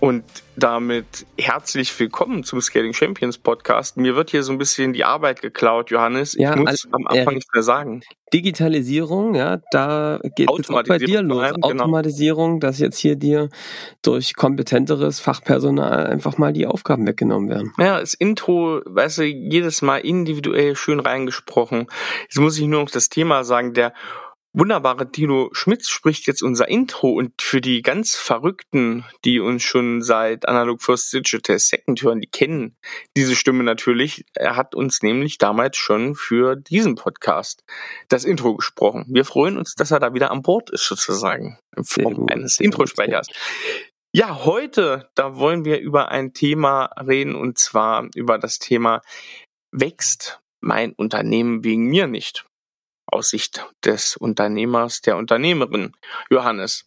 Und damit herzlich willkommen zum Scaling Champions Podcast. Mir wird hier so ein bisschen die Arbeit geklaut, Johannes. Ich ja, muss also, am Anfang äh, nichts mehr sagen. Digitalisierung, ja, da geht es auch bei dir los. allem, genau. Automatisierung, dass jetzt hier dir durch kompetenteres Fachpersonal einfach mal die Aufgaben weggenommen werden. Ja, das Intro, weißt du, jedes Mal individuell schön reingesprochen. Jetzt muss ich nur noch das Thema sagen, der wunderbare Dino Schmitz spricht jetzt unser Intro und für die ganz Verrückten, die uns schon seit Analog First Digital Second hören, die kennen diese Stimme natürlich. Er hat uns nämlich damals schon für diesen Podcast das Intro gesprochen. Wir freuen uns, dass er da wieder an Bord ist sozusagen in Form gut, eines Introsprechers. Ja, heute, da wollen wir über ein Thema reden und zwar über das Thema wächst mein Unternehmen wegen mir nicht aus Sicht des Unternehmers, der Unternehmerin. Johannes,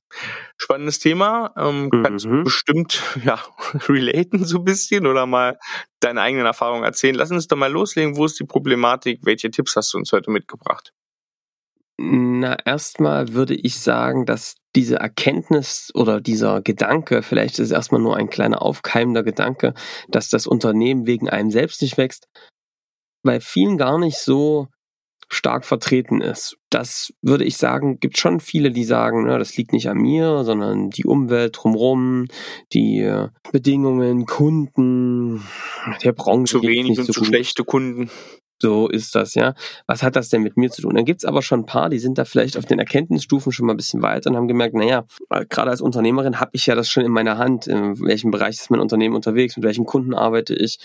spannendes Thema. Ähm, kannst Mhm. bestimmt ja relaten so ein bisschen oder mal deine eigenen Erfahrungen erzählen. Lass uns doch mal loslegen. Wo ist die Problematik? Welche Tipps hast du uns heute mitgebracht? Na, erstmal würde ich sagen, dass diese Erkenntnis oder dieser Gedanke, vielleicht ist es erstmal nur ein kleiner aufkeimender Gedanke, dass das Unternehmen wegen einem selbst nicht wächst, bei vielen gar nicht so stark vertreten ist. Das würde ich sagen, gibt schon viele, die sagen, na, das liegt nicht an mir, sondern die Umwelt drumherum, die äh, Bedingungen, Kunden, der Branche Zu wenig und so zu gut. schlechte Kunden. So ist das, ja. Was hat das denn mit mir zu tun? Dann gibt's aber schon ein paar, die sind da vielleicht auf den Erkenntnisstufen schon mal ein bisschen weiter und haben gemerkt, naja, gerade als Unternehmerin habe ich ja das schon in meiner Hand, in welchem Bereich ist mein Unternehmen unterwegs, mit welchen Kunden arbeite ich,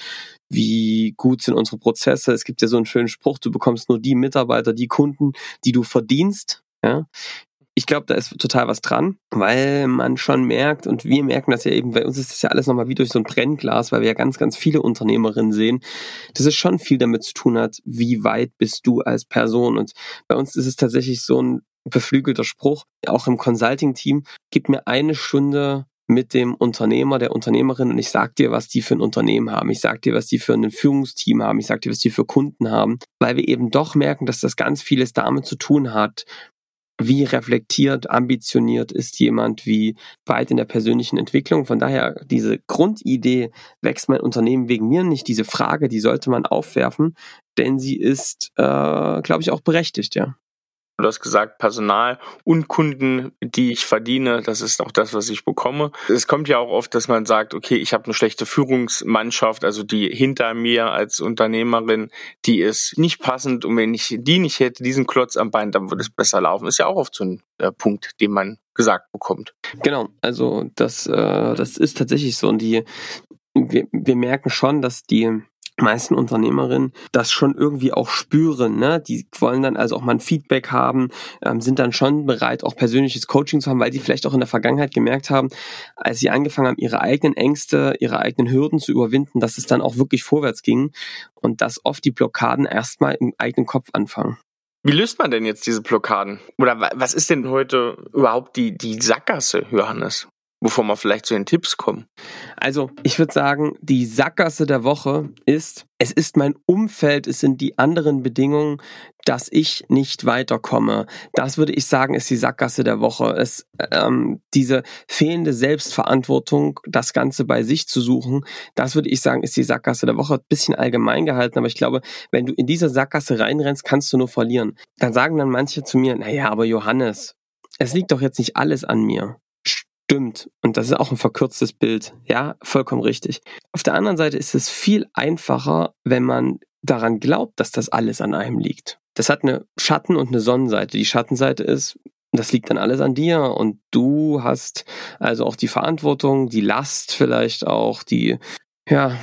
wie gut sind unsere Prozesse. Es gibt ja so einen schönen Spruch, du bekommst nur die Mitarbeiter, die Kunden, die du verdienst. Ja. Ich glaube, da ist total was dran, weil man schon merkt, und wir merken das ja eben, bei uns ist das ja alles nochmal wie durch so ein Brennglas, weil wir ja ganz, ganz viele Unternehmerinnen sehen, dass es schon viel damit zu tun hat, wie weit bist du als Person. Und bei uns ist es tatsächlich so ein beflügelter Spruch, auch im Consulting-Team, gib mir eine Stunde mit dem Unternehmer, der Unternehmerin und ich sag dir, was die für ein Unternehmen haben. Ich sag dir, was die für ein Führungsteam haben. Ich sag dir, was die für Kunden haben. Weil wir eben doch merken, dass das ganz vieles damit zu tun hat, wie reflektiert, ambitioniert ist jemand, wie weit in der persönlichen Entwicklung. Von daher diese Grundidee, wächst mein Unternehmen wegen mir nicht, diese Frage, die sollte man aufwerfen, denn sie ist, äh, glaube ich, auch berechtigt, ja. Du hast gesagt, Personal und Kunden, die ich verdiene, das ist auch das, was ich bekomme. Es kommt ja auch oft, dass man sagt, okay, ich habe eine schlechte Führungsmannschaft, also die hinter mir als Unternehmerin, die ist nicht passend und wenn ich die nicht hätte, diesen Klotz am Bein, dann würde es besser laufen. Ist ja auch oft so ein äh, Punkt, den man gesagt bekommt. Genau, also das, äh, das ist tatsächlich so. Und die, wir, wir merken schon, dass die meisten Unternehmerinnen das schon irgendwie auch spüren. Ne? Die wollen dann also auch mal ein Feedback haben, ähm, sind dann schon bereit, auch persönliches Coaching zu haben, weil sie vielleicht auch in der Vergangenheit gemerkt haben, als sie angefangen haben, ihre eigenen Ängste, ihre eigenen Hürden zu überwinden, dass es dann auch wirklich vorwärts ging und dass oft die Blockaden erstmal im eigenen Kopf anfangen. Wie löst man denn jetzt diese Blockaden? Oder wa- was ist denn heute überhaupt die, die Sackgasse, Johannes? Bevor wir vielleicht zu den Tipps kommen. Also, ich würde sagen, die Sackgasse der Woche ist, es ist mein Umfeld, es sind die anderen Bedingungen, dass ich nicht weiterkomme. Das würde ich sagen, ist die Sackgasse der Woche. Es, ähm, diese fehlende Selbstverantwortung, das Ganze bei sich zu suchen, das würde ich sagen, ist die Sackgasse der Woche. Bisschen allgemein gehalten, aber ich glaube, wenn du in diese Sackgasse reinrennst, kannst du nur verlieren. Dann sagen dann manche zu mir, naja, aber Johannes, es liegt doch jetzt nicht alles an mir. Stimmt. Und das ist auch ein verkürztes Bild. Ja, vollkommen richtig. Auf der anderen Seite ist es viel einfacher, wenn man daran glaubt, dass das alles an einem liegt. Das hat eine Schatten- und eine Sonnenseite. Die Schattenseite ist, das liegt dann alles an dir und du hast also auch die Verantwortung, die Last vielleicht auch, die, ja,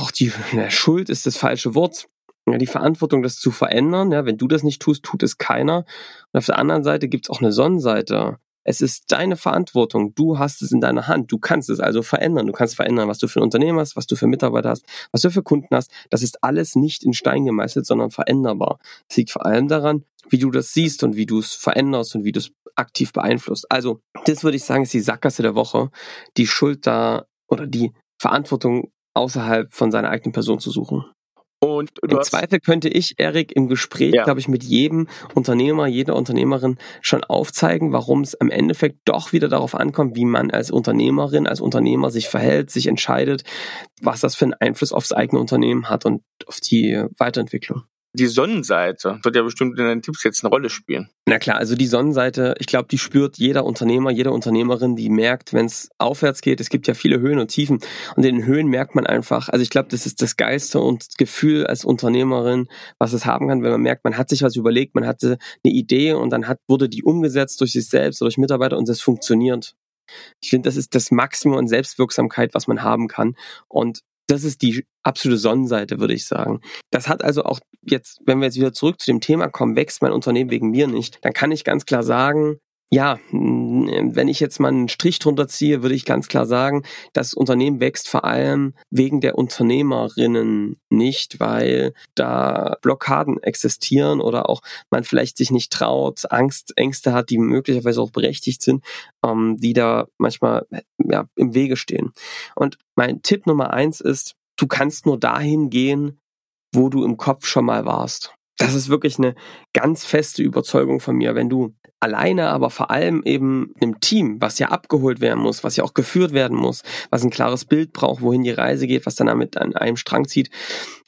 auch die na, Schuld ist das falsche Wort. Ja, die Verantwortung, das zu verändern. Ja, wenn du das nicht tust, tut es keiner. Und auf der anderen Seite gibt es auch eine Sonnenseite Es ist deine Verantwortung. Du hast es in deiner Hand. Du kannst es also verändern. Du kannst verändern, was du für ein Unternehmen hast, was du für Mitarbeiter hast, was du für Kunden hast. Das ist alles nicht in Stein gemeißelt, sondern veränderbar. Es liegt vor allem daran, wie du das siehst und wie du es veränderst und wie du es aktiv beeinflusst. Also, das würde ich sagen, ist die Sackgasse der Woche, die Schuld da oder die Verantwortung außerhalb von seiner eigenen Person zu suchen. Und Im Zweifel könnte ich, Erik, im Gespräch, ja. glaube ich, mit jedem Unternehmer, jeder Unternehmerin schon aufzeigen, warum es im Endeffekt doch wieder darauf ankommt, wie man als Unternehmerin, als Unternehmer sich verhält, sich entscheidet, was das für einen Einfluss aufs eigene Unternehmen hat und auf die Weiterentwicklung die Sonnenseite wird ja bestimmt in deinen Tipps jetzt eine Rolle spielen. Na klar, also die Sonnenseite, ich glaube, die spürt jeder Unternehmer, jede Unternehmerin, die merkt, wenn es aufwärts geht, es gibt ja viele Höhen und Tiefen und in den Höhen merkt man einfach, also ich glaube, das ist das Geiste und Gefühl als Unternehmerin, was es haben kann, wenn man merkt, man hat sich was überlegt, man hatte eine Idee und dann hat, wurde die umgesetzt durch sich selbst oder durch Mitarbeiter und das funktioniert. Ich finde, das ist das Maximum an Selbstwirksamkeit, was man haben kann. Und das ist die absolute Sonnenseite, würde ich sagen. Das hat also auch jetzt, wenn wir jetzt wieder zurück zu dem Thema kommen, wächst mein Unternehmen wegen mir nicht, dann kann ich ganz klar sagen, ja, wenn ich jetzt mal einen Strich drunter ziehe, würde ich ganz klar sagen, das Unternehmen wächst vor allem wegen der Unternehmerinnen nicht, weil da Blockaden existieren oder auch man vielleicht sich nicht traut, Angst, Ängste hat, die möglicherweise auch berechtigt sind, ähm, die da manchmal ja, im Wege stehen. Und mein Tipp Nummer eins ist, du kannst nur dahin gehen, wo du im Kopf schon mal warst. Das ist wirklich eine ganz feste Überzeugung von mir. Wenn du alleine, aber vor allem eben im Team, was ja abgeholt werden muss, was ja auch geführt werden muss, was ein klares Bild braucht, wohin die Reise geht, was dann damit an einem Strang zieht,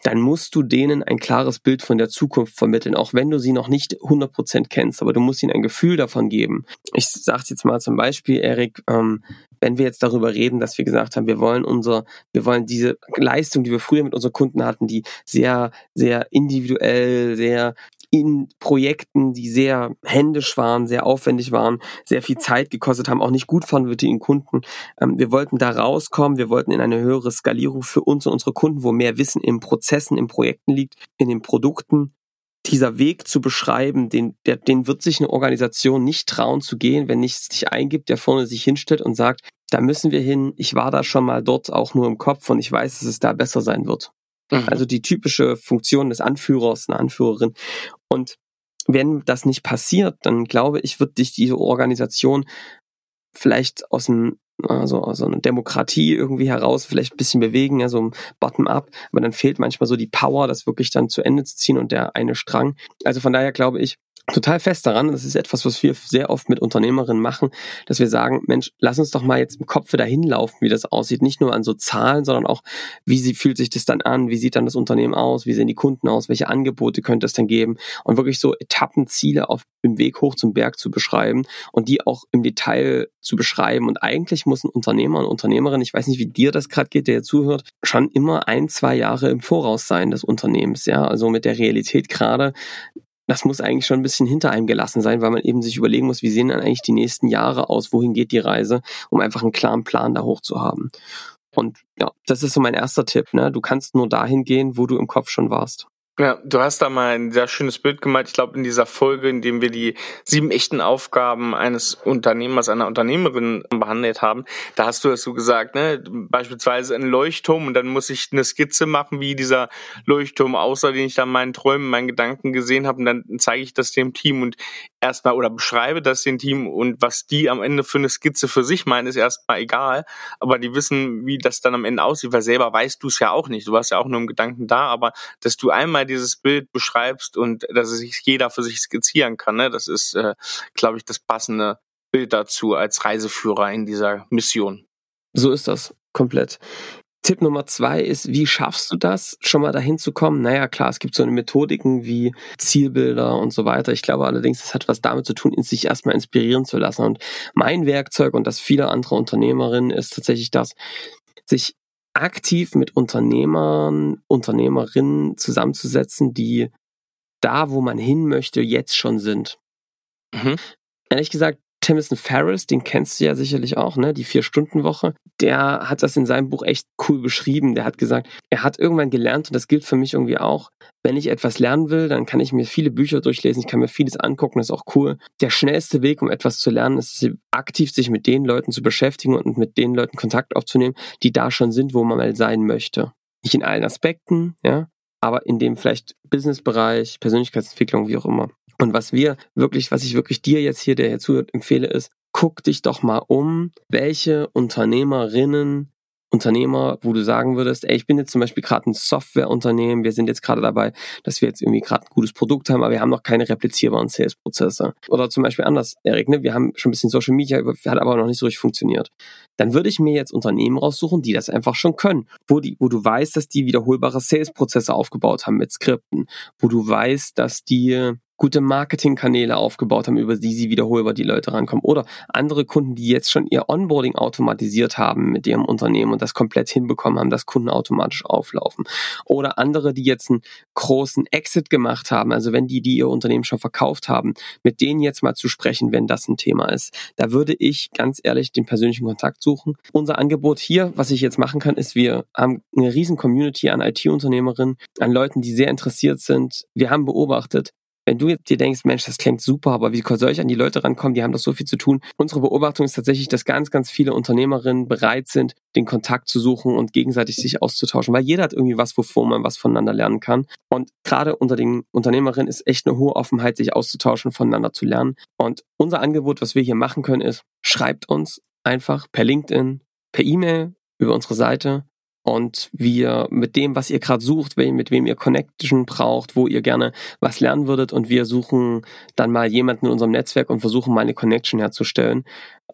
dann musst du denen ein klares Bild von der Zukunft vermitteln, auch wenn du sie noch nicht 100% kennst, aber du musst ihnen ein Gefühl davon geben. Ich sage jetzt mal zum Beispiel, Erik, ähm, wenn wir jetzt darüber reden, dass wir gesagt haben, wir wollen unser, wir wollen diese Leistung, die wir früher mit unseren Kunden hatten, die sehr, sehr individuell, sehr in Projekten, die sehr händisch waren, sehr aufwendig waren, sehr viel Zeit gekostet haben, auch nicht gut fanden für den Kunden. Ähm, wir wollten da rauskommen, wir wollten in eine höhere Skalierung für uns und unsere Kunden, wo mehr Wissen in Prozessen, in Projekten liegt, in den Produkten. Dieser Weg zu beschreiben, den, der, den wird sich eine Organisation nicht trauen zu gehen, wenn nichts sich eingibt, der vorne sich hinstellt und sagt, da müssen wir hin, ich war da schon mal dort auch nur im Kopf und ich weiß, dass es da besser sein wird. Mhm. Also die typische Funktion des Anführers, eine Anführerin. Und wenn das nicht passiert, dann glaube ich, wird dich diese Organisation vielleicht aus einem also aus einer Demokratie irgendwie heraus vielleicht ein bisschen bewegen, also bottom-up, aber dann fehlt manchmal so die Power, das wirklich dann zu Ende zu ziehen und der eine Strang. Also von daher glaube ich, total fest daran, das ist etwas, was wir sehr oft mit Unternehmerinnen machen, dass wir sagen, Mensch, lass uns doch mal jetzt im Kopf dahin laufen, wie das aussieht. Nicht nur an so Zahlen, sondern auch, wie sie, fühlt sich das dann an, wie sieht dann das Unternehmen aus, wie sehen die Kunden aus, welche Angebote könnte es denn geben? Und wirklich so Etappenziele auf dem Weg hoch zum Berg zu beschreiben und die auch im Detail zu beschreiben. Und eigentlich muss ein Unternehmer und Unternehmerin, ich weiß nicht, wie dir das gerade geht, der zuhört, schon immer ein, zwei Jahre im Voraus sein des Unternehmens, ja, also mit der Realität gerade das muss eigentlich schon ein bisschen hinter einem gelassen sein, weil man eben sich überlegen muss, wie sehen dann eigentlich die nächsten Jahre aus, wohin geht die Reise, um einfach einen klaren Plan da hoch zu haben. Und ja, das ist so mein erster Tipp. Ne? Du kannst nur dahin gehen, wo du im Kopf schon warst. Ja, du hast da mal ein sehr schönes Bild gemalt. Ich glaube, in dieser Folge, in dem wir die sieben echten Aufgaben eines Unternehmers, einer Unternehmerin behandelt haben, da hast du es so gesagt, ne? Beispielsweise ein Leuchtturm und dann muss ich eine Skizze machen, wie dieser Leuchtturm aussah, den ich da in meinen Träumen, meinen Gedanken gesehen habe und dann zeige ich das dem Team und erstmal oder beschreibe das dem Team und was die am Ende für eine Skizze für sich meinen, ist erstmal egal, aber die wissen, wie das dann am Ende aussieht, weil selber weißt du es ja auch nicht. Du warst ja auch nur im Gedanken da, aber dass du einmal dieses Bild beschreibst und dass es sich jeder für sich skizzieren kann. Ne? Das ist, äh, glaube ich, das passende Bild dazu als Reiseführer in dieser Mission. So ist das komplett. Tipp Nummer zwei ist, wie schaffst du das, schon mal dahin zu kommen? Naja, klar, es gibt so eine Methodiken wie Zielbilder und so weiter. Ich glaube allerdings, das hat was damit zu tun, sich erstmal inspirieren zu lassen. Und mein Werkzeug und das viele andere Unternehmerinnen ist tatsächlich das, sich aktiv mit Unternehmern, Unternehmerinnen zusammenzusetzen, die da, wo man hin möchte, jetzt schon sind. Mhm. Ehrlich gesagt, Timothy Ferris, den kennst du ja sicherlich auch, ne? Die Vier-Stunden-Woche. Der hat das in seinem Buch echt cool beschrieben. Der hat gesagt, er hat irgendwann gelernt, und das gilt für mich irgendwie auch, wenn ich etwas lernen will, dann kann ich mir viele Bücher durchlesen, ich kann mir vieles angucken, das ist auch cool. Der schnellste Weg, um etwas zu lernen, ist aktiv sich mit den Leuten zu beschäftigen und mit den Leuten Kontakt aufzunehmen, die da schon sind, wo man mal sein möchte. Nicht in allen Aspekten, ja, aber in dem vielleicht Businessbereich, Persönlichkeitsentwicklung, wie auch immer. Und was wir wirklich, was ich wirklich dir jetzt hier, der hier zuhört, empfehle, ist, guck dich doch mal um, welche Unternehmerinnen Unternehmer, wo du sagen würdest, ey, ich bin jetzt zum Beispiel gerade ein Softwareunternehmen, wir sind jetzt gerade dabei, dass wir jetzt irgendwie gerade ein gutes Produkt haben, aber wir haben noch keine replizierbaren Sales-Prozesse. Oder zum Beispiel anders, Erik, ne, wir haben schon ein bisschen Social Media, hat aber noch nicht so richtig funktioniert. Dann würde ich mir jetzt Unternehmen raussuchen, die das einfach schon können, wo, die, wo du weißt, dass die wiederholbare Sales-Prozesse aufgebaut haben mit Skripten, wo du weißt, dass die gute Marketingkanäle aufgebaut haben, über die sie wiederholbar die Leute rankommen. Oder andere Kunden, die jetzt schon ihr Onboarding automatisiert haben mit ihrem Unternehmen und das komplett hinbekommen haben, dass Kunden automatisch auflaufen. Oder andere, die jetzt einen großen Exit gemacht haben, also wenn die, die ihr Unternehmen schon verkauft haben, mit denen jetzt mal zu sprechen, wenn das ein Thema ist. Da würde ich ganz ehrlich den persönlichen Kontakt suchen. Unser Angebot hier, was ich jetzt machen kann, ist, wir haben eine riesen Community an IT-Unternehmerinnen, an Leuten, die sehr interessiert sind. Wir haben beobachtet, wenn du dir denkst, Mensch, das klingt super, aber wie soll ich an die Leute rankommen? Die haben doch so viel zu tun. Unsere Beobachtung ist tatsächlich, dass ganz, ganz viele Unternehmerinnen bereit sind, den Kontakt zu suchen und gegenseitig sich auszutauschen, weil jeder hat irgendwie was, wovor man was voneinander lernen kann. Und gerade unter den Unternehmerinnen ist echt eine hohe Offenheit, sich auszutauschen, voneinander zu lernen. Und unser Angebot, was wir hier machen können, ist, schreibt uns einfach per LinkedIn, per E-Mail, über unsere Seite und wir mit dem, was ihr gerade sucht, mit wem ihr Connection braucht, wo ihr gerne was lernen würdet und wir suchen dann mal jemanden in unserem Netzwerk und versuchen mal eine Connection herzustellen.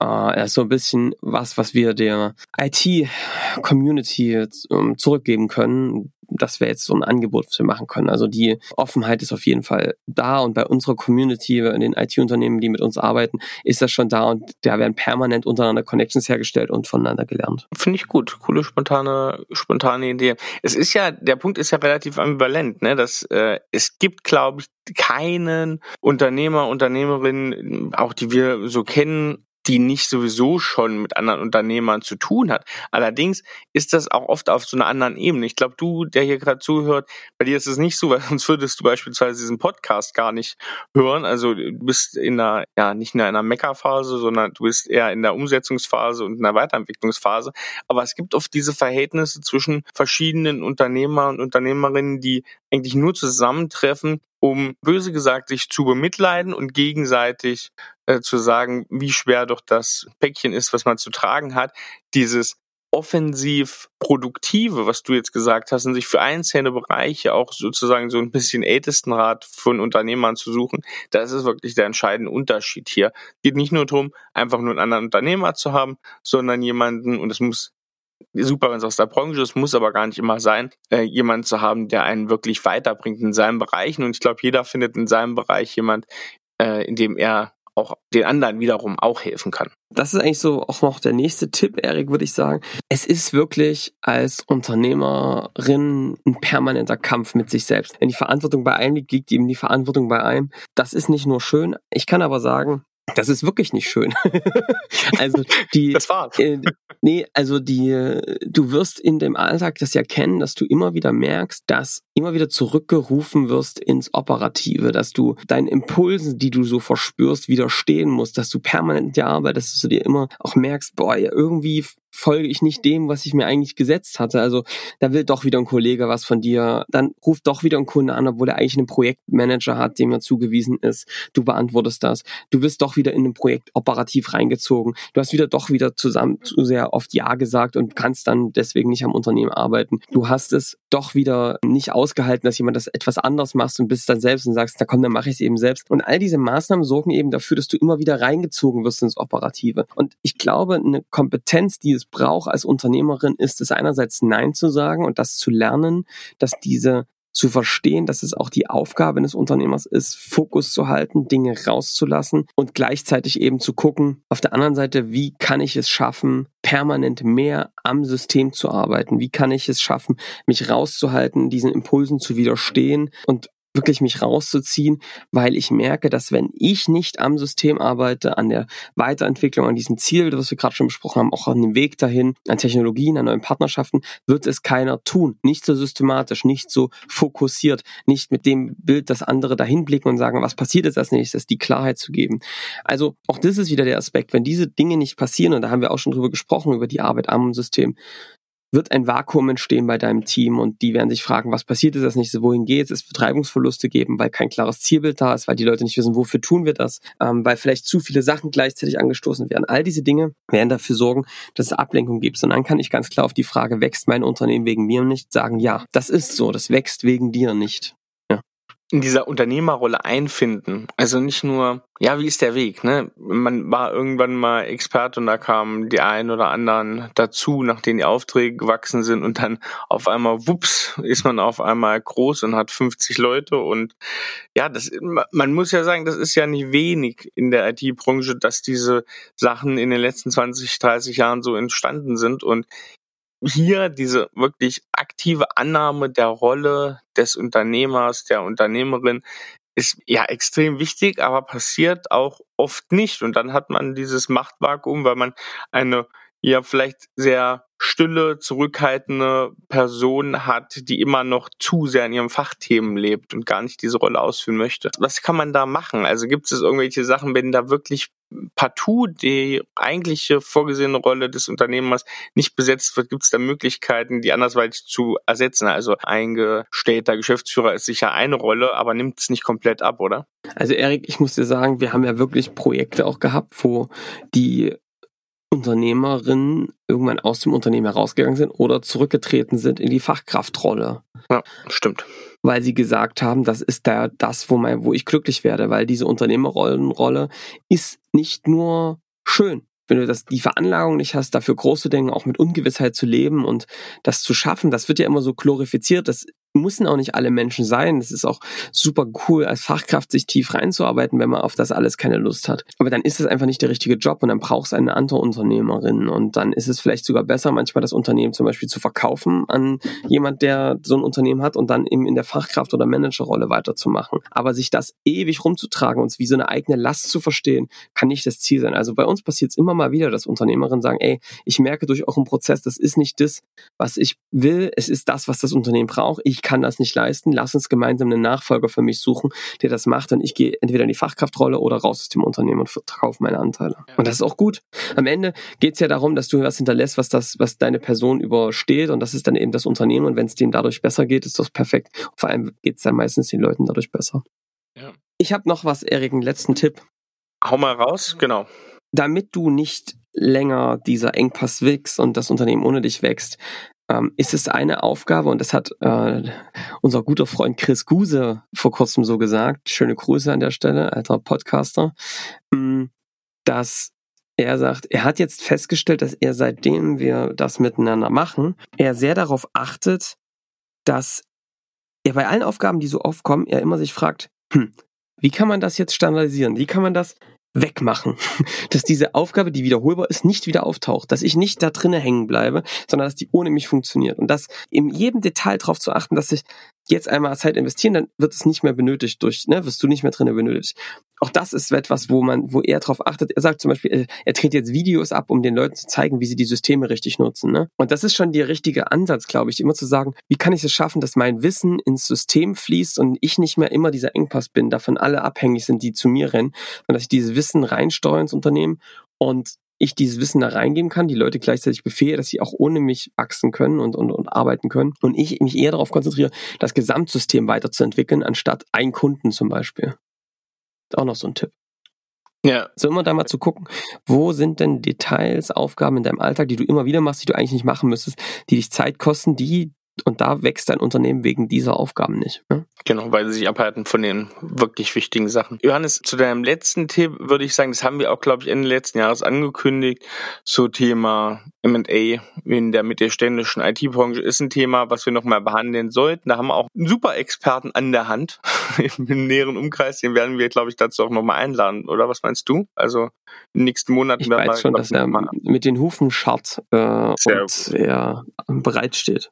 Äh, ist so ein bisschen was, was wir der IT-Community ähm, zurückgeben können. Das wäre jetzt so ein Angebot, wir machen können. Also die Offenheit ist auf jeden Fall da und bei unserer Community, in den IT-Unternehmen, die mit uns arbeiten, ist das schon da und da werden permanent untereinander Connections hergestellt und voneinander gelernt. Finde ich gut. Coole spontane, spontane Idee. Es ist ja, der Punkt ist ja relativ ambivalent, ne? dass äh, es gibt, glaube ich, keinen Unternehmer, Unternehmerin, auch die wir so kennen, die nicht sowieso schon mit anderen Unternehmern zu tun hat. Allerdings ist das auch oft auf so einer anderen Ebene. Ich glaube, du, der hier gerade zuhört, bei dir ist es nicht so, weil sonst würdest du beispielsweise diesen Podcast gar nicht hören. Also du bist in einer, ja, nicht in einer Meckerphase, sondern du bist eher in der Umsetzungsphase und in der Weiterentwicklungsphase. Aber es gibt oft diese Verhältnisse zwischen verschiedenen Unternehmer und Unternehmerinnen, die eigentlich nur zusammentreffen, um böse gesagt sich zu bemitleiden und gegenseitig äh, zu sagen, wie schwer doch das Päckchen ist, was man zu tragen hat. Dieses offensiv produktive, was du jetzt gesagt hast, und sich für einzelne Bereiche auch sozusagen so ein bisschen Ältestenrat von Unternehmern zu suchen, das ist wirklich der entscheidende Unterschied hier. Geht nicht nur darum, einfach nur einen anderen Unternehmer zu haben, sondern jemanden, und es muss super, wenn es aus der Branche ist, muss aber gar nicht immer sein, äh, jemand zu haben, der einen wirklich weiterbringt in seinen Bereichen. Und ich glaube, jeder findet in seinem Bereich jemand, äh, in dem er auch den anderen wiederum auch helfen kann. Das ist eigentlich so auch noch der nächste Tipp, Erik, würde ich sagen. Es ist wirklich als Unternehmerin ein permanenter Kampf mit sich selbst. Wenn die Verantwortung bei einem liegt, liegt eben die Verantwortung bei einem. Das ist nicht nur schön. Ich kann aber sagen, das ist wirklich nicht schön. also die Das war's. Äh, nee, also die du wirst in dem Alltag das ja kennen, dass du immer wieder merkst, dass immer wieder zurückgerufen wirst ins Operative, dass du deinen Impulsen, die du so verspürst, widerstehen musst, dass du permanent ja arbeitest, dass du dir immer auch merkst, boah, irgendwie folge ich nicht dem, was ich mir eigentlich gesetzt hatte. Also da will doch wieder ein Kollege was von dir, dann ruft doch wieder ein Kunde an, obwohl er eigentlich einen Projektmanager hat, dem er zugewiesen ist. Du beantwortest das. Du wirst doch wieder in ein Projekt operativ reingezogen. Du hast wieder doch wieder zusammen zu sehr oft Ja gesagt und kannst dann deswegen nicht am Unternehmen arbeiten. Du hast es doch wieder nicht ausgehalten, dass jemand das etwas anders macht und bist dann selbst und sagst, na komm, dann mache ich es eben selbst. Und all diese Maßnahmen sorgen eben dafür, dass du immer wieder reingezogen wirst ins Operative. Und ich glaube, eine Kompetenz, die es braucht als Unternehmerin, ist es einerseits Nein zu sagen und das zu lernen, dass diese zu verstehen, dass es auch die Aufgabe eines Unternehmers ist, Fokus zu halten, Dinge rauszulassen und gleichzeitig eben zu gucken, auf der anderen Seite, wie kann ich es schaffen, permanent mehr am System zu arbeiten? Wie kann ich es schaffen, mich rauszuhalten, diesen Impulsen zu widerstehen und wirklich mich rauszuziehen, weil ich merke, dass wenn ich nicht am System arbeite, an der Weiterentwicklung, an diesem Ziel, das wir gerade schon besprochen haben, auch an dem Weg dahin, an Technologien, an neuen Partnerschaften, wird es keiner tun. Nicht so systematisch, nicht so fokussiert, nicht mit dem Bild, dass andere dahin blicken und sagen, was passiert jetzt als nächstes, die Klarheit zu geben. Also auch das ist wieder der Aspekt, wenn diese Dinge nicht passieren, und da haben wir auch schon drüber gesprochen, über die Arbeit am System, wird ein Vakuum entstehen bei deinem Team und die werden sich fragen, was passiert ist das nächste, wohin geht es, wird Reibungsverluste geben, weil kein klares Zielbild da ist, weil die Leute nicht wissen, wofür tun wir das, ähm, weil vielleicht zu viele Sachen gleichzeitig angestoßen werden. All diese Dinge werden dafür sorgen, dass es Ablenkung gibt. Und dann kann ich ganz klar auf die Frage, wächst mein Unternehmen wegen mir nicht, sagen, ja, das ist so, das wächst wegen dir nicht in dieser Unternehmerrolle einfinden. Also nicht nur, ja, wie ist der Weg? Ne? Man war irgendwann mal Experte und da kamen die einen oder anderen dazu, nachdem die Aufträge gewachsen sind und dann auf einmal, wups, ist man auf einmal groß und hat 50 Leute und ja, das, man muss ja sagen, das ist ja nicht wenig in der IT-Branche, dass diese Sachen in den letzten 20, 30 Jahren so entstanden sind und hier diese wirklich aktive Annahme der Rolle des Unternehmers, der Unternehmerin ist ja extrem wichtig, aber passiert auch oft nicht. Und dann hat man dieses Machtvakuum, weil man eine ja vielleicht sehr stille, zurückhaltende Person hat, die immer noch zu sehr in ihrem Fachthemen lebt und gar nicht diese Rolle ausfüllen möchte. Was kann man da machen? Also gibt es irgendwelche Sachen, wenn da wirklich partout die eigentliche vorgesehene Rolle des Unternehmers nicht besetzt wird, gibt es da Möglichkeiten, die andersweitig zu ersetzen. Also eingestellter Geschäftsführer ist sicher eine Rolle, aber nimmt es nicht komplett ab, oder? Also Erik, ich muss dir sagen, wir haben ja wirklich Projekte auch gehabt, wo die Unternehmerinnen irgendwann aus dem Unternehmen herausgegangen sind oder zurückgetreten sind in die Fachkraftrolle. Ja, stimmt. Weil sie gesagt haben, das ist da das, wo, mein, wo ich glücklich werde, weil diese Unternehmerrollenrolle ist nicht nur schön, wenn du das, die Veranlagung nicht hast, dafür groß zu denken, auch mit Ungewissheit zu leben und das zu schaffen, das wird ja immer so glorifiziert. Das müssen auch nicht alle Menschen sein. Es ist auch super cool, als Fachkraft sich tief reinzuarbeiten, wenn man auf das alles keine Lust hat. Aber dann ist es einfach nicht der richtige Job und dann brauchst du eine andere Unternehmerin. Und dann ist es vielleicht sogar besser, manchmal das Unternehmen zum Beispiel zu verkaufen an jemand, der so ein Unternehmen hat und dann eben in der Fachkraft- oder Managerrolle weiterzumachen. Aber sich das ewig rumzutragen und wie so eine eigene Last zu verstehen, kann nicht das Ziel sein. Also bei uns passiert es immer mal wieder, dass Unternehmerinnen sagen, ey, ich merke durch euren Prozess, das ist nicht das, was ich will, es ist das, was das Unternehmen braucht. Ich ich kann das nicht leisten, lass uns gemeinsam einen Nachfolger für mich suchen, der das macht und ich gehe entweder in die Fachkraftrolle oder raus aus dem Unternehmen und verkaufe meine Anteile. Und das ist auch gut. Am Ende geht es ja darum, dass du was hinterlässt, was das, was deine Person übersteht und das ist dann eben das Unternehmen und wenn es denen dadurch besser geht, ist das perfekt. Vor allem geht es dann meistens den Leuten dadurch besser. Ja. Ich habe noch was, Erik, einen letzten Tipp. Hau mal raus, genau. Damit du nicht länger dieser Engpass wächst und das Unternehmen ohne dich wächst, ähm, ist es eine Aufgabe, und das hat äh, unser guter Freund Chris Guse vor kurzem so gesagt, schöne Grüße an der Stelle, alter Podcaster, ähm, dass er sagt, er hat jetzt festgestellt, dass er seitdem wir das miteinander machen, er sehr darauf achtet, dass er bei allen Aufgaben, die so aufkommen, er immer sich fragt, hm, wie kann man das jetzt standardisieren? Wie kann man das wegmachen. Dass diese Aufgabe, die wiederholbar ist, nicht wieder auftaucht. Dass ich nicht da drinnen hängen bleibe, sondern dass die ohne mich funktioniert. Und das in jedem Detail darauf zu achten, dass ich jetzt einmal Zeit investieren, dann wird es nicht mehr benötigt durch, ne, wirst du nicht mehr drinnen benötigt. Auch das ist etwas, wo man, wo er darauf achtet. Er sagt zum Beispiel, er dreht jetzt Videos ab, um den Leuten zu zeigen, wie sie die Systeme richtig nutzen. Ne? Und das ist schon der richtige Ansatz, glaube ich, immer zu sagen, wie kann ich es schaffen, dass mein Wissen ins System fließt und ich nicht mehr immer dieser Engpass bin, davon alle abhängig sind, die zu mir rennen, sondern dass ich dieses Wissen reinsteuere ins Unternehmen und ich dieses Wissen da reingeben kann, die Leute gleichzeitig befehle, dass sie auch ohne mich wachsen können und, und, und arbeiten können. Und ich mich eher darauf konzentriere, das Gesamtsystem weiterzuentwickeln, anstatt ein Kunden zum Beispiel. Auch noch so ein Tipp. Ja. So immer da mal zu gucken, wo sind denn Details, Aufgaben in deinem Alltag, die du immer wieder machst, die du eigentlich nicht machen müsstest, die dich Zeit kosten, die und da wächst dein Unternehmen wegen dieser Aufgaben nicht. Ne? Genau, weil sie sich abhalten von den wirklich wichtigen Sachen. Johannes, zu deinem letzten Tipp würde ich sagen, das haben wir auch, glaube ich, Ende letzten Jahres angekündigt, so Thema M&A in der mittelständischen IT-Branche ist ein Thema, was wir nochmal behandeln sollten. Da haben wir auch einen super Experten an der Hand im näheren Umkreis. Den werden wir, glaube ich, dazu auch nochmal einladen, oder was meinst du? Also in den nächsten Monaten ich weiß wir, schon, dass er mit den Hufen scharrt äh, und er bereit steht.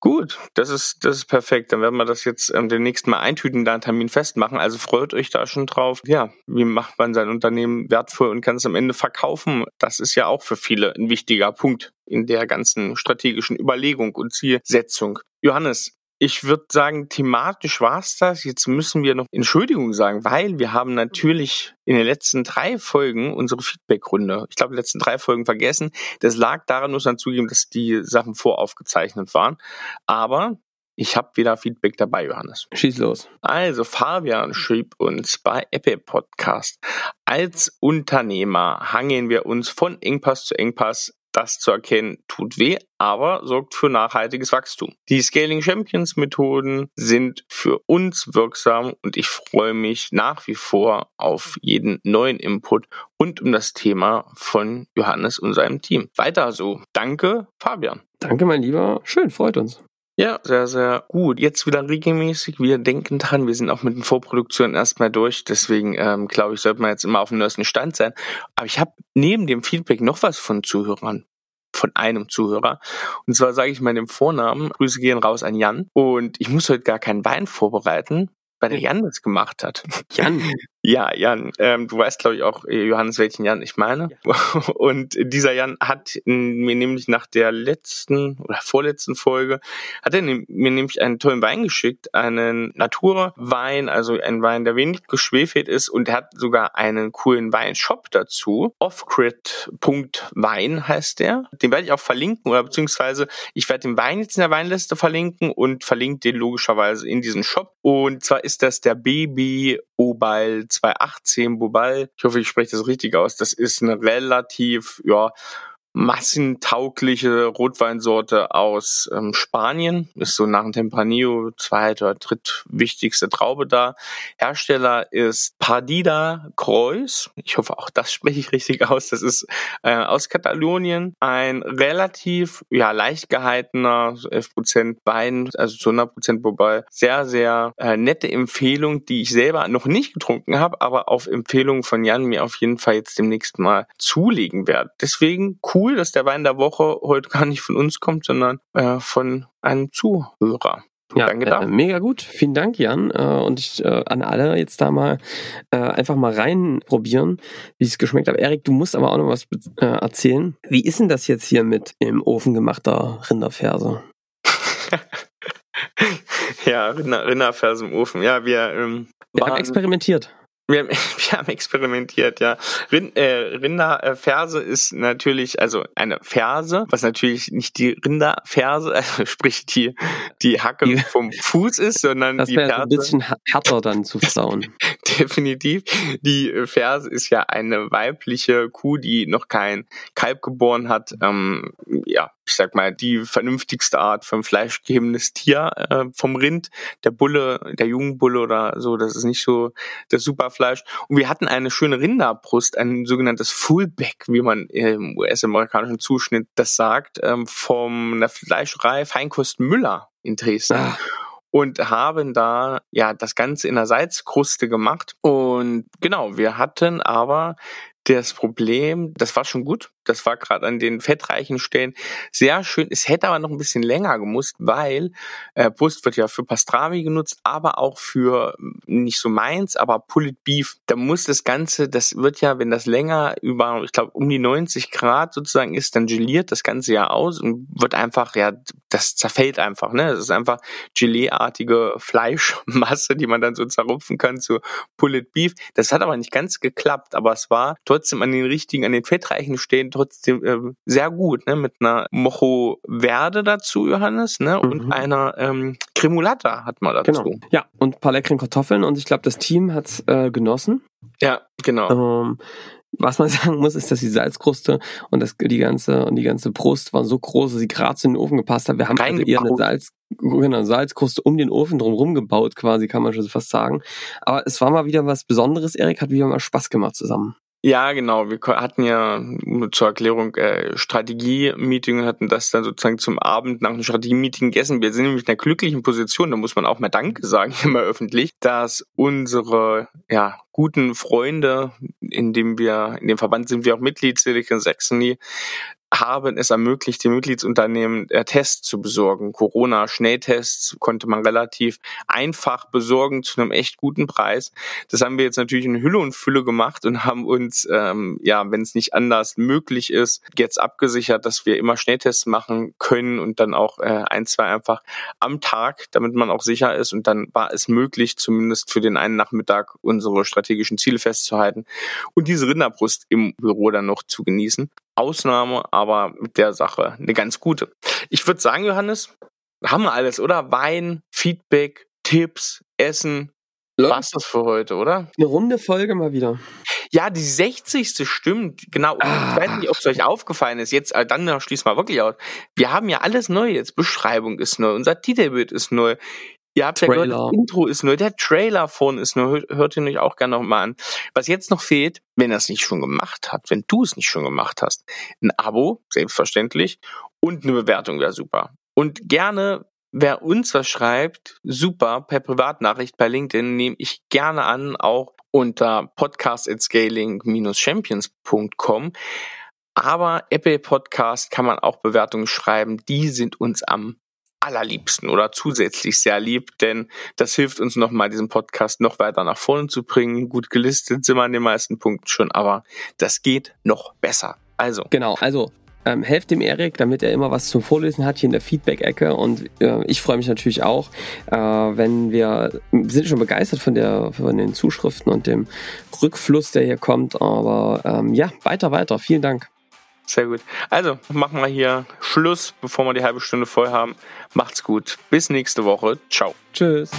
Gut, das ist, das ist perfekt. Dann werden wir das jetzt ähm, demnächst mal eintüten, da einen Termin festmachen. Also freut euch da schon drauf. Ja, wie macht man sein Unternehmen wertvoll und kann es am Ende verkaufen? Das ist ja auch für viele ein wichtiger Punkt in der ganzen strategischen Überlegung und Zielsetzung. Johannes, ich würde sagen, thematisch war's das. Jetzt müssen wir noch Entschuldigung sagen, weil wir haben natürlich in den letzten drei Folgen unsere Feedbackrunde, ich glaube, die letzten drei Folgen vergessen. Das lag daran, muss man zugeben, dass die Sachen voraufgezeichnet waren. Aber ich habe wieder Feedback dabei, Johannes. Schieß los. Also Fabian schrieb uns bei Apple Podcast. Als Unternehmer hangen wir uns von Engpass zu Engpass das zu erkennen tut weh, aber sorgt für nachhaltiges Wachstum. Die Scaling Champions Methoden sind für uns wirksam und ich freue mich nach wie vor auf jeden neuen Input und um das Thema von Johannes und seinem Team. Weiter so. Danke, Fabian. Danke, mein Lieber. Schön, freut uns. Ja, sehr, sehr gut. Jetzt wieder regelmäßig. Wir denken dran, wir sind auch mit den Vorproduktionen erstmal durch. Deswegen ähm, glaube ich, sollte man jetzt immer auf dem neuesten Stand sein. Aber ich habe neben dem Feedback noch was von Zuhörern von einem Zuhörer. Und zwar sage ich meinem Vornamen, Grüße gehen raus an Jan. Und ich muss heute gar keinen Wein vorbereiten, weil der Jan das gemacht hat. Jan? Ja, Jan, ähm, du weißt, glaube ich, auch, äh, Johannes, welchen Jan ich meine. Ja. Und dieser Jan hat mir nämlich nach der letzten oder vorletzten Folge, hat er mir nämlich einen tollen Wein geschickt, einen Naturwein, also einen Wein, der wenig geschwefelt ist und er hat sogar einen coolen Weinshop dazu. Offgrid.wein heißt der. Den werde ich auch verlinken oder beziehungsweise ich werde den Wein jetzt in der Weinliste verlinken und verlinke den logischerweise in diesen Shop. Und zwar ist das der Baby Obal 218 Bobal. Ich hoffe, ich spreche das richtig aus. Das ist eine relativ, ja, massentaugliche Rotweinsorte aus ähm, Spanien. Ist so nach dem Tempranillo zweit- oder drittwichtigste Traube da. Hersteller ist Pardida Kreuz. Ich hoffe, auch das spreche ich richtig aus. Das ist äh, aus Katalonien. Ein relativ ja, leicht gehaltener, so 11% Wein, also zu 100% wobei sehr, sehr äh, nette Empfehlung, die ich selber noch nicht getrunken habe, aber auf Empfehlung von Jan mir auf jeden Fall jetzt demnächst mal zulegen werde. Deswegen cool cool, dass der Wein der Woche heute gar nicht von uns kommt, sondern äh, von einem Zuhörer. Ja, äh, mega gut. Vielen Dank, Jan. Äh, und ich, äh, an alle jetzt da mal äh, einfach mal reinprobieren, wie es geschmeckt hat. Erik, du musst aber auch noch was äh, erzählen. Wie ist denn das jetzt hier mit im Ofen gemachter Rinderferse? ja, Rinder, Rinderferse im Ofen. Ja, wir, ähm, wir haben experimentiert. Wir, wir haben experimentiert, ja. Rind, äh, Rinderferse ist natürlich, also eine Ferse, was natürlich nicht die Rinderferse, also sprich die, die Hacke die, vom Fuß ist, sondern das die Ferse. ein bisschen härter dann zu versauen. Definitiv. Die Ferse ist ja eine weibliche Kuh, die noch kein Kalb geboren hat. Ähm, ja, ich sag mal, die vernünftigste Art von fleischgehebenes Tier äh, vom Rind. Der Bulle, der Jungbulle oder so, das ist nicht so das Superfleisch. Und wir hatten eine schöne Rinderbrust, ein sogenanntes Fullback, wie man im US-amerikanischen Zuschnitt das sagt, ähm, vom der Fleischerei Feinkost Müller in Dresden. Ah und haben da ja das Ganze in der Salzkruste gemacht. Und genau, wir hatten aber das Problem, das war schon gut, das war gerade an den fettreichen Stellen sehr schön. Es hätte aber noch ein bisschen länger gemusst, weil äh, Brust wird ja für Pastrami genutzt, aber auch für nicht so meins, aber Pulled Beef. Da muss das Ganze, das wird ja, wenn das länger über, ich glaube, um die 90 Grad sozusagen ist, dann geliert das Ganze ja aus und wird einfach, ja, das zerfällt einfach, ne? Das ist einfach Gelee-artige Fleischmasse, die man dann so zerrupfen kann zu Pulled Beef. Das hat aber nicht ganz geklappt, aber es war trotzdem an den richtigen, an den fettreichen Stellen trotzdem äh, sehr gut, ne? Mit einer Mocho Verde dazu, Johannes, ne? Und mhm. einer ähm, Cremulata hat man dazu. Genau. Ja, und ein paar leckeren Kartoffeln und ich glaube, das Team hat's äh, genossen. Ja, genau. Ähm, was man sagen muss, ist, dass die Salzkruste und das, die ganze und die ganze Brust war so groß, dass sie gerade in den Ofen gepasst hat. Wir haben also eher eine Salz, genau, Salzkruste um den Ofen drumherum gebaut, quasi, kann man schon fast sagen. Aber es war mal wieder was Besonderes. Erik hat wieder mal Spaß gemacht zusammen. Ja, genau. Wir hatten ja zur Erklärung äh, Strategie-Meeting, hatten das dann sozusagen zum Abend nach einem Strategie-Meeting gegessen. Wir sind nämlich in einer glücklichen Position, da muss man auch mal Danke sagen, immer öffentlich, dass unsere ja, guten Freunde, in dem wir, in dem Verband sind wir auch Mitglied, Silicon Saxony, haben es ermöglicht, die Mitgliedsunternehmen äh, Tests zu besorgen. Corona-Schnelltests konnte man relativ einfach besorgen zu einem echt guten Preis. Das haben wir jetzt natürlich in Hülle und Fülle gemacht und haben uns, ähm, ja, wenn es nicht anders möglich ist, jetzt abgesichert, dass wir immer Schnelltests machen können und dann auch äh, ein, zwei einfach am Tag, damit man auch sicher ist. Und dann war es möglich, zumindest für den einen Nachmittag unsere strategischen Ziele festzuhalten und diese Rinderbrust im Büro dann noch zu genießen. Ausnahme, aber mit der Sache eine ganz gute. Ich würde sagen, Johannes, haben wir alles, oder? Wein, Feedback, Tipps, Essen. Was das für heute, oder? Eine runde Folge mal wieder. Ja, die 60. stimmt, genau. Ah. Ich weiß nicht, ob es euch aufgefallen ist. Jetzt, äh, dann schließ mal wirklich aus. Wir haben ja alles neu jetzt. Beschreibung ist neu, unser Titelbild ist neu. Ihr habt ja gehört, das Intro ist neu, der Trailer von ist neu, hört ihr euch auch gerne nochmal an. Was jetzt noch fehlt, wenn er es nicht schon gemacht hat, wenn du es nicht schon gemacht hast, ein Abo, selbstverständlich, und eine Bewertung wäre super. Und gerne, wer uns was schreibt, super, per Privatnachricht bei LinkedIn nehme ich gerne an, auch unter podcast.scaling-champions.com. Aber Apple Podcast kann man auch Bewertungen schreiben, die sind uns am allerliebsten oder zusätzlich sehr lieb, denn das hilft uns nochmal, diesen Podcast noch weiter nach vorne zu bringen. Gut gelistet sind wir an den meisten Punkten schon, aber das geht noch besser. Also. Genau, also ähm, helft dem Erik, damit er immer was zum Vorlesen hat hier in der Feedback-Ecke. Und äh, ich freue mich natürlich auch, äh, wenn wir, wir sind schon begeistert von, der, von den Zuschriften und dem Rückfluss, der hier kommt. Aber ähm, ja, weiter, weiter. Vielen Dank. Sehr gut. Also, machen wir hier Schluss, bevor wir die halbe Stunde voll haben. Macht's gut. Bis nächste Woche. Ciao. Tschüss.